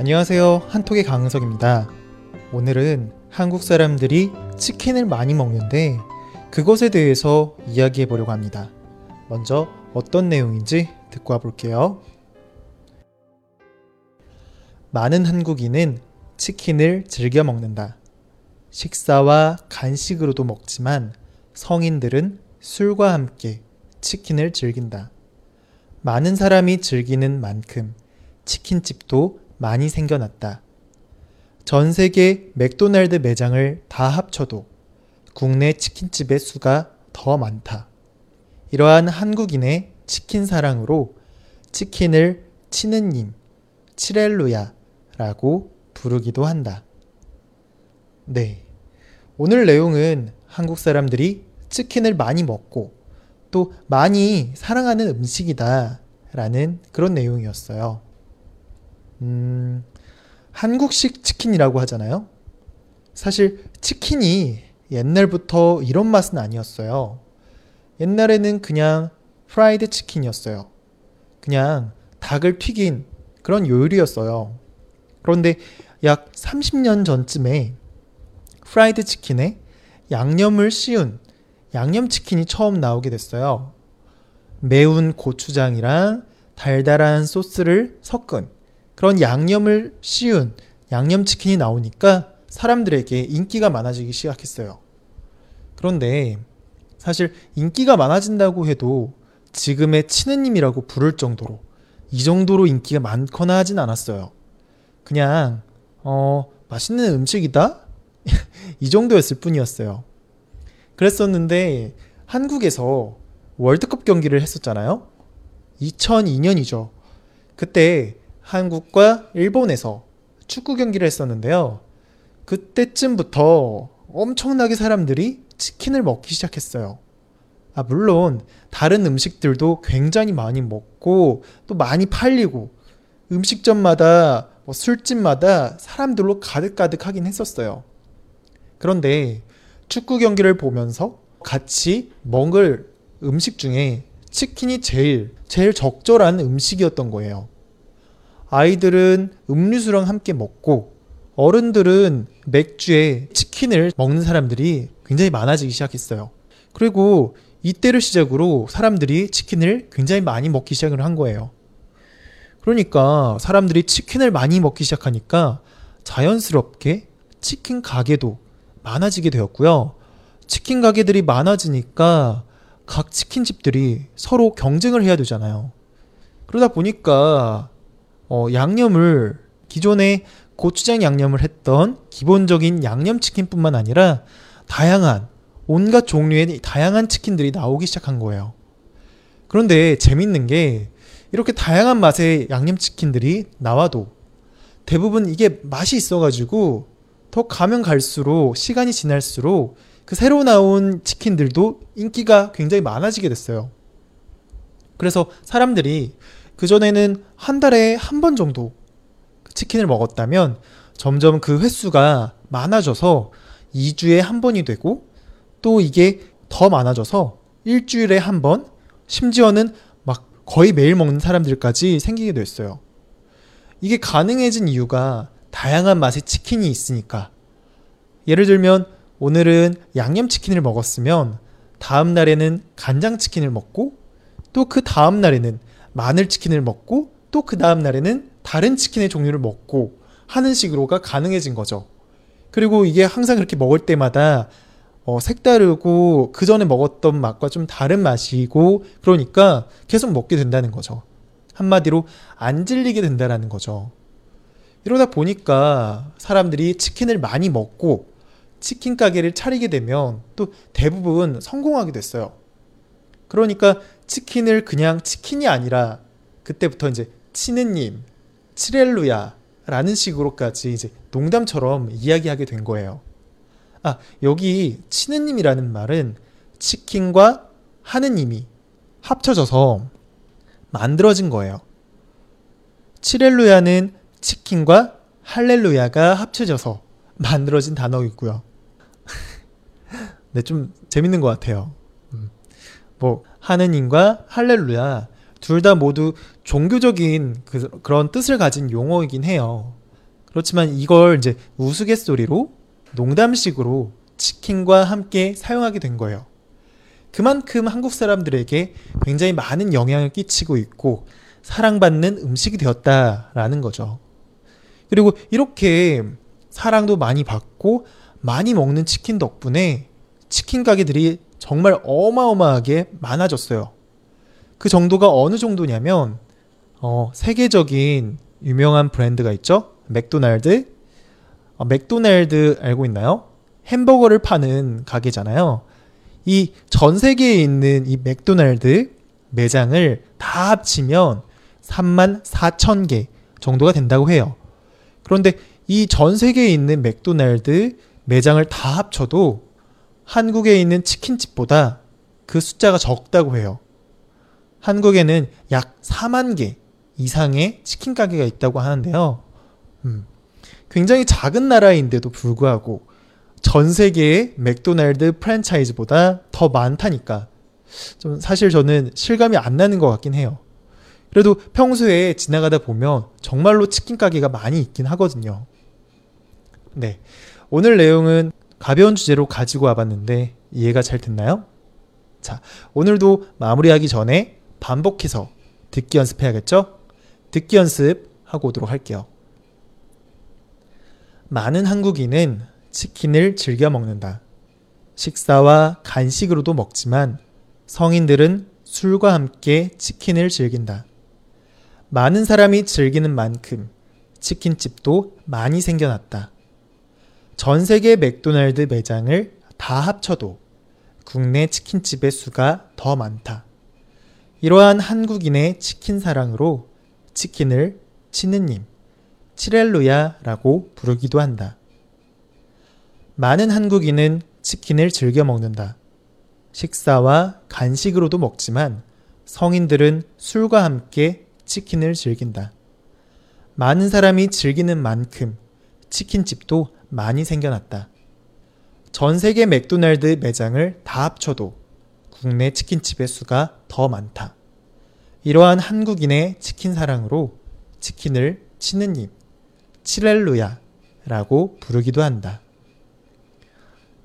안녕하세요. 한톡의 강은석입니다. 오늘은 한국 사람들이 치킨을 많이 먹는데 그것에 대해서 이야기해 보려고 합니다. 먼저 어떤 내용인지 듣고 와볼게요. 많은 한국인은 치킨을 즐겨 먹는다. 식사와 간식으로도 먹지만 성인들은 술과 함께 치킨을 즐긴다. 많은 사람이 즐기는 만큼 치킨집도 많이 생겨났다. 전 세계 맥도날드 매장을 다 합쳐도 국내 치킨집의 수가 더 많다. 이러한 한국인의 치킨 사랑으로 치킨을 치느님, 치렐루야라고 부르기도 한다. 네. 오늘 내용은 한국 사람들이 치킨을 많이 먹고 또 많이 사랑하는 음식이다 라는 그런 내용이었어요. 음, 한국식 치킨이라고 하잖아요. 사실 치킨이 옛날부터 이런 맛은 아니었어요. 옛날에는 그냥 프라이드 치킨이었어요. 그냥 닭을 튀긴 그런 요리였어요. 그런데 약 30년 전쯤에 프라이드 치킨에 양념을 씌운 양념치킨이 처음 나오게 됐어요. 매운 고추장이랑 달달한 소스를 섞은 그런 양념을 씌운 양념치킨이 나오니까 사람들에게 인기가 많아지기 시작했어요. 그런데 사실 인기가 많아진다고 해도 지금의 치느님이라고 부를 정도로 이 정도로 인기가 많거나 하진 않았어요. 그냥, 어, 맛있는 음식이다? 이 정도였을 뿐이었어요. 그랬었는데 한국에서 월드컵 경기를 했었잖아요. 2002년이죠. 그때 한국과 일본에서 축구 경기를 했었는데요. 그때쯤부터 엄청나게 사람들이 치킨을 먹기 시작했어요. 아, 물론 다른 음식들도 굉장히 많이 먹고 또 많이 팔리고 음식점마다 뭐 술집마다 사람들로 가득가득 하긴 했었어요. 그런데 축구 경기를 보면서 같이 먹을 음식 중에 치킨이 제일, 제일 적절한 음식이었던 거예요. 아이들은 음료수랑 함께 먹고 어른들은 맥주에 치킨을 먹는 사람들이 굉장히 많아지기 시작했어요. 그리고 이때를 시작으로 사람들이 치킨을 굉장히 많이 먹기 시작을 한 거예요. 그러니까 사람들이 치킨을 많이 먹기 시작하니까 자연스럽게 치킨 가게도 많아지게 되었고요. 치킨 가게들이 많아지니까 각 치킨집들이 서로 경쟁을 해야 되잖아요. 그러다 보니까 어, 양념을 기존에 고추장 양념을 했던 기본적인 양념치킨뿐만 아니라 다양한 온갖 종류의 다양한 치킨들이 나오기 시작한 거예요. 그런데 재밌는 게 이렇게 다양한 맛의 양념치킨들이 나와도 대부분 이게 맛이 있어가지고 더 가면 갈수록 시간이 지날수록 그 새로 나온 치킨들도 인기가 굉장히 많아지게 됐어요. 그래서 사람들이 그전에는 한 달에 한 번 정도 치킨을 먹었다면 점점 그 횟수가 많아져서 2주에 한 번이 되고 또 이게 더 많아져서 일주일에 한 번, 심지어는 막 거의 매일 먹는 사람들까지 생기게 됐어요. 이게 가능해진 이유가 다양한 맛의 치킨이 있으니까. 예를 들면 오늘은 양념치킨을 먹었으면 다음 날에는 간장치킨을 먹고 또 그 다음 날에는 마늘 치킨을 먹고 또 그 다음 날에는 다른 치킨의 종류를 먹고 하는 식으로가 가능해진 거죠. 그리고 이게 항상 그렇게 먹을 때마다 어, 색다르고 그 전에 먹었던 맛과 좀 다른 맛이고 그러니까 계속 먹게 된다는 거죠. 한마디로 안 질리게 된다는 거죠. 이러다 보니까 사람들이 치킨을 많이 먹고 치킨 가게를 차리게 되면 또 대부분 성공하게 됐어요. 그러니까 치킨을 그냥 치킨이 아니라 그때부터 이제 치느님, 치렐루야 라는 식으로까지 이제 농담처럼 이야기하게 된 거예요. 아, 여기 치느님이라는 말은 치킨과 하느님이 합쳐져서 만들어진 거예요. 치렐루야는 치킨과 할렐루야가 합쳐져서 만들어진 단어이고요. 네, 좀 재밌는 것 같아요. 음. 뭐 하느님과 할렐루야 둘 다 모두 종교적인 그, 그런 뜻을 가진 용어이긴 해요. 그렇지만 이걸 이제 우스갯소리로 농담식으로 치킨과 함께 사용하게 된 거예요. 그만큼 한국 사람들에게 굉장히 많은 영향을 끼치고 있고 사랑받는 음식이 되었다라는 거죠. 그리고 이렇게 사랑도 많이 받고 많이 먹는 치킨 덕분에 치킨 가게들이 정말 어마어마하게 많아졌어요. 그 정도가 어느 정도냐면 어, 세계적인 유명한 브랜드가 있죠. 맥도날드. 어, 맥도날드 알고 있나요? 햄버거를 파는 가게잖아요. 이 전 세계에 있는 이 맥도날드 매장을 다 합치면 3만 4천 개 정도가 된다고 해요. 그런데 이 전 세계에 있는 맥도날드 매장을 다 합쳐도 한국에 있는 치킨집보다 그 숫자가 적다고 해요. 한국에는 약 4만 개 이상의 치킨 가게가 있다고 하는데요. 음, 굉장히 작은 나라인데도 불구하고 전 세계의 맥도날드 프랜차이즈보다 더 많다니까 좀 사실 저는 실감이 안 나는 것 같긴 해요. 그래도 평소에 지나가다 보면 정말로 치킨 가게가 많이 있긴 하거든요. 네. 오늘 내용은 가벼운 주제로 가지고 와봤는데 이해가 잘 됐나요? 자, 오늘도 마무리하기 전에 반복해서 듣기 연습해야겠죠? 듣기 연습 하고 오도록 할게요. 많은 한국인은 치킨을 즐겨 먹는다. 식사와 간식으로도 먹지만 성인들은 술과 함께 치킨을 즐긴다. 많은 사람이 즐기는 만큼 치킨집도 많이 생겨났다. 전 세계 맥도날드 매장을 다 합쳐도 국내 치킨집의 수가 더 많다. 이러한 한국인의 치킨 사랑으로 치킨을 치느님, 치렐루야라고 부르기도 한다. 많은 한국인은 치킨을 즐겨 먹는다. 식사와 간식으로도 먹지만 성인들은 술과 함께 치킨을 즐긴다. 많은 사람이 즐기는 만큼 치킨집도 많이 생겨났다. 전 세계 맥도날드 매장을 다 합쳐도 국내 치킨집의 수가 더 많다. 이러한 한국인의 치킨 사랑으로 치킨을 치느님, 치렐루야라고 부르기도 한다.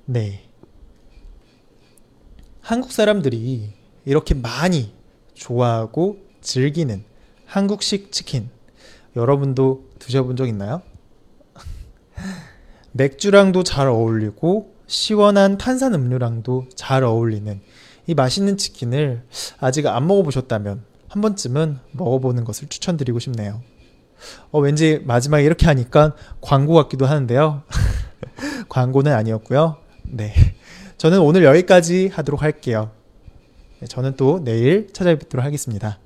네. 한국 사람들이 이렇게 많이 좋아하고 즐기는 한국식 치킨 여러분도 드셔본 적 있나요? 맥주랑도 잘 어울리고 시원한 탄산 음료랑도 잘 어울리는 이 맛있는 치킨을 아직 안 먹어보셨다면 한 번쯤은 먹어보는 것을 추천드리고 싶네요. 어, 왠지 마지막에 이렇게 하니까 광고 같기도 하는데요. 광고는 아니었고요. 네. 저는 오늘 여기까지 하도록 할게요. 네, 저는 또 내일 찾아뵙도록 하겠습니다.